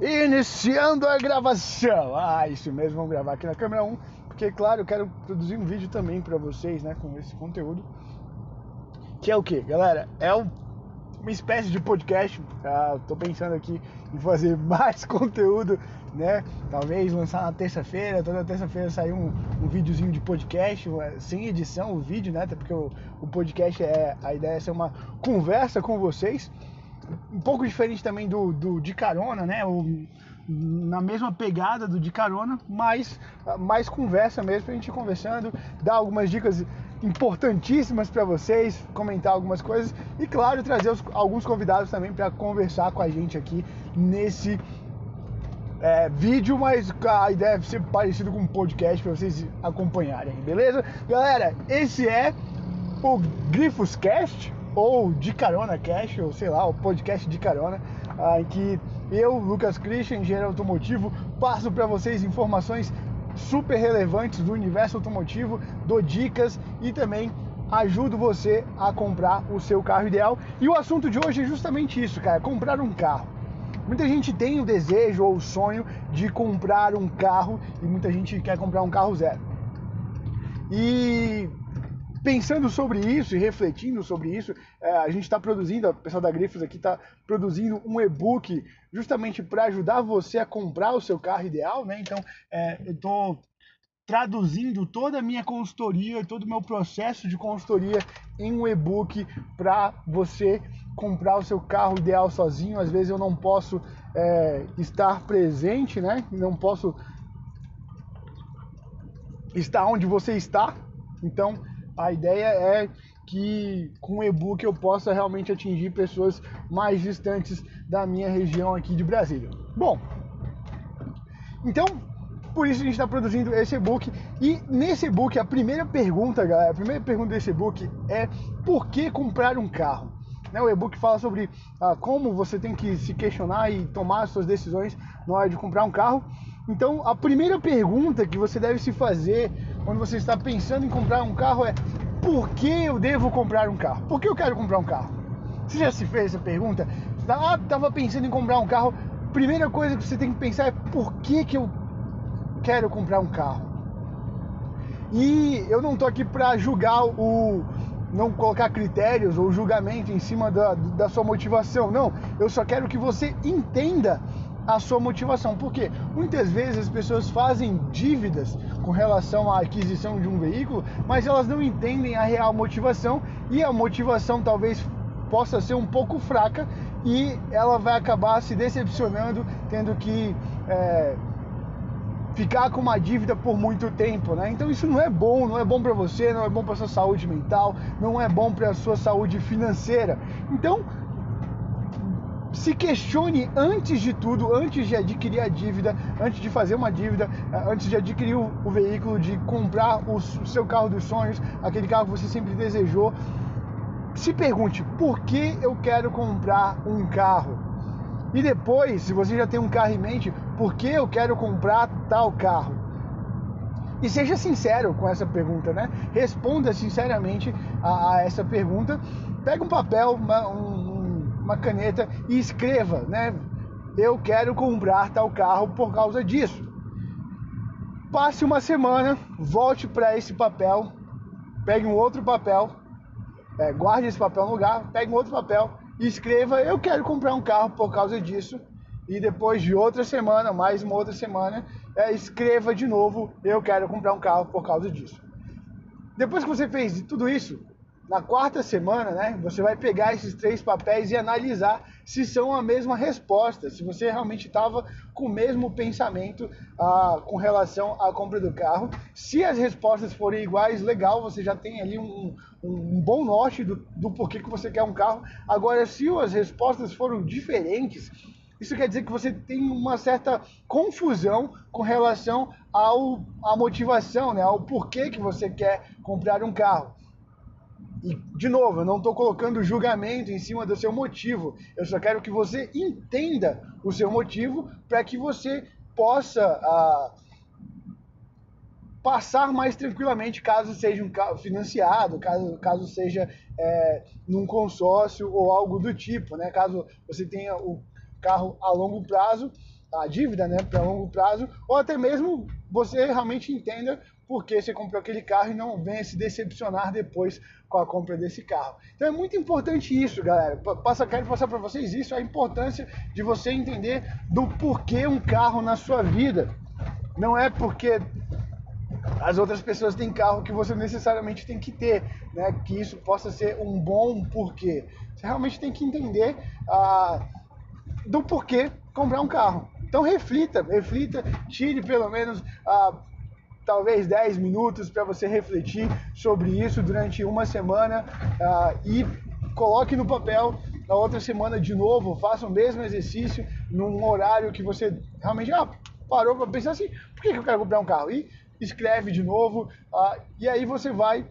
Iniciando a gravação. Ah, isso mesmo, vamos gravar aqui na câmera 1, porque claro, eu quero produzir um vídeo também para vocês, né, com esse conteúdo. Que é o que, galera? É um, uma espécie de podcast. Ah, tô pensando aqui em fazer mais conteúdo, né? Talvez lançar na terça-feira, toda terça-feira sair um, um videozinho de podcast, sem edição o vídeo, né? Até porque o, o podcast é a ideia é ser uma conversa com vocês um pouco diferente também do, do de carona, né? O, na mesma pegada do de carona, mas mais conversa mesmo, pra gente conversando, dar algumas dicas importantíssimas para vocês, comentar algumas coisas e, claro, trazer os, alguns convidados também para conversar com a gente aqui nesse é, vídeo, mas a ideia é ser parecido com um podcast para vocês acompanharem, beleza? Galera, esse é o Grifos Cast ou de carona cash, ou sei lá, o podcast de carona, ah, em que eu, Lucas Christian, engenheiro automotivo, passo para vocês informações super relevantes do universo automotivo, dou dicas e também ajudo você a comprar o seu carro ideal. E o assunto de hoje é justamente isso, cara, comprar um carro. Muita gente tem o desejo ou o sonho de comprar um carro e muita gente quer comprar um carro zero. E pensando sobre isso e refletindo sobre isso, é, a gente está produzindo, o pessoal da Grifos aqui está produzindo um e-book justamente para ajudar você a comprar o seu carro ideal, né? Então, é, eu estou traduzindo toda a minha consultoria e todo o meu processo de consultoria em um e-book para você comprar o seu carro ideal sozinho. Às vezes eu não posso é, estar presente, né? Não posso estar onde você está. Então, a ideia é que com o e-book eu possa realmente atingir pessoas mais distantes da minha região aqui de Brasília. Bom, então por isso a gente está produzindo esse e-book e nesse e-book a primeira pergunta, galera, a primeira pergunta desse e-book é por que comprar um carro? Né, o e-book fala sobre ah, como você tem que se questionar e tomar as suas decisões na hora de comprar um carro. Então, a primeira pergunta que você deve se fazer quando você está pensando em comprar um carro é por que eu devo comprar um carro? Por que eu quero comprar um carro? Você já se fez essa pergunta? Ah, estava pensando em comprar um carro. Primeira coisa que você tem que pensar é por que, que eu quero comprar um carro? E eu não estou aqui para julgar o. não colocar critérios ou julgamento em cima da, da sua motivação. Não, eu só quero que você entenda a sua motivação. Porque muitas vezes as pessoas fazem dívidas com relação à aquisição de um veículo, mas elas não entendem a real motivação e a motivação talvez possa ser um pouco fraca e ela vai acabar se decepcionando, tendo que é, ficar com uma dívida por muito tempo, né? Então isso não é bom, não é bom para você, não é bom para sua saúde mental, não é bom para sua saúde financeira. Então se questione antes de tudo, antes de adquirir a dívida, antes de fazer uma dívida, eh, antes de adquirir o, veículo, de comprar o, o seu carro dos sonhos, aquele carro que você sempre desejou. Se pergunte por que eu quero comprar um carro. E depois, se você já tem um carro em mente, por que eu quero comprar tal carro? E seja sincero com essa pergunta, né? Responda sinceramente a, a essa pergunta. Pega um papel, uma, um, uma caneta e escreva, né? Eu quero comprar tal carro por causa disso. Passe uma semana, volte para esse papel, pegue um outro papel, é, guarde esse papel no lugar, pegue um outro papel e escreva: Eu quero comprar um carro por causa disso. E depois de outra semana, mais uma outra semana, é, escreva de novo: Eu quero comprar um carro por causa disso. Depois que você fez tudo isso, na quarta semana, né, você vai pegar esses três papéis e analisar se são a mesma resposta, se você realmente estava com o mesmo pensamento ah, com relação à compra do carro. Se as respostas forem iguais, legal, você já tem ali um, um, bom norte do, do porquê que você quer um carro. Agora, se as respostas foram diferentes, isso quer dizer que você tem uma certa confusão com relação ao, à motivação, né, ao porquê que você quer comprar um carro. E, de novo, eu não estou colocando julgamento em cima do seu motivo. Eu só quero que você entenda o seu motivo para que você possa ah, passar mais tranquilamente caso seja um financiado, caso, caso seja é, num consórcio ou algo do tipo. Né? Caso você tenha o carro a longo prazo, a dívida né, para longo prazo, ou até mesmo você realmente entenda por que você comprou aquele carro e não venha se decepcionar depois com a compra desse carro. Então é muito importante isso, galera. Passa, quero passar para vocês isso, a importância de você entender do porquê um carro na sua vida. Não é porque as outras pessoas têm carro que você necessariamente tem que ter, né? Que isso possa ser um bom porquê. Você realmente tem que entender ah, do porquê comprar um carro. Então reflita, reflita, tire pelo menos ah, talvez 10 minutos para você refletir sobre isso durante uma semana ah, e coloque no papel na outra semana de novo, faça o mesmo exercício num horário que você realmente ah, parou para pensar assim, por que, que eu quero comprar um carro? E escreve de novo, ah, e aí você vai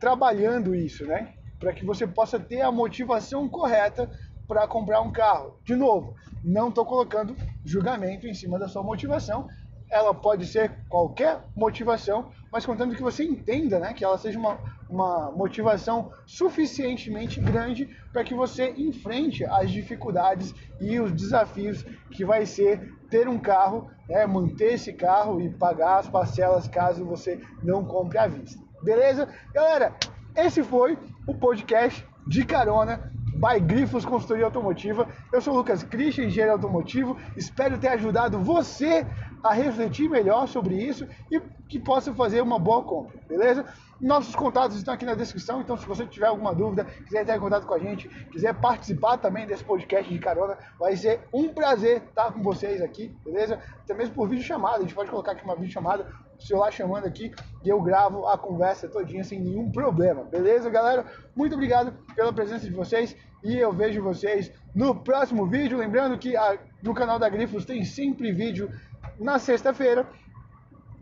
trabalhando isso, né? Para que você possa ter a motivação correta para comprar um carro. De novo, não estou colocando julgamento em cima da sua motivação. Ela pode ser qualquer motivação, mas contando que você entenda, né, que ela seja uma, uma motivação suficientemente grande para que você enfrente as dificuldades e os desafios que vai ser ter um carro, né, manter esse carro e pagar as parcelas caso você não compre à vista. Beleza? Galera, esse foi o podcast de carona by Grifos Consultoria Automotiva. Eu sou o Lucas Christian, engenheiro automotivo. Espero ter ajudado você a refletir melhor sobre isso e que possa fazer uma boa compra, beleza? Nossos contatos estão aqui na descrição, então se você tiver alguma dúvida, quiser entrar em contato com a gente, quiser participar também desse podcast de carona, vai ser um prazer estar com vocês aqui, beleza? Até mesmo por vídeo chamada, a gente pode colocar aqui uma vídeo chamada, o celular chamando aqui e eu gravo a conversa todinha sem nenhum problema, beleza, galera? Muito obrigado pela presença de vocês e eu vejo vocês no próximo vídeo. Lembrando que a, no canal da Grifos tem sempre vídeo na sexta-feira.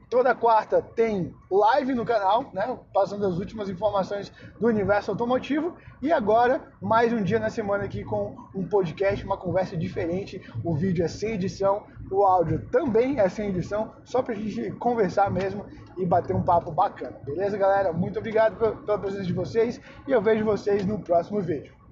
Toda quarta tem live no canal, né, passando as últimas informações do universo automotivo. E agora, mais um dia na semana aqui com um podcast, uma conversa diferente. O vídeo é sem edição, o áudio também é sem edição, só para a gente conversar mesmo e bater um papo bacana. Beleza, galera? Muito obrigado pela presença de vocês e eu vejo vocês no próximo vídeo.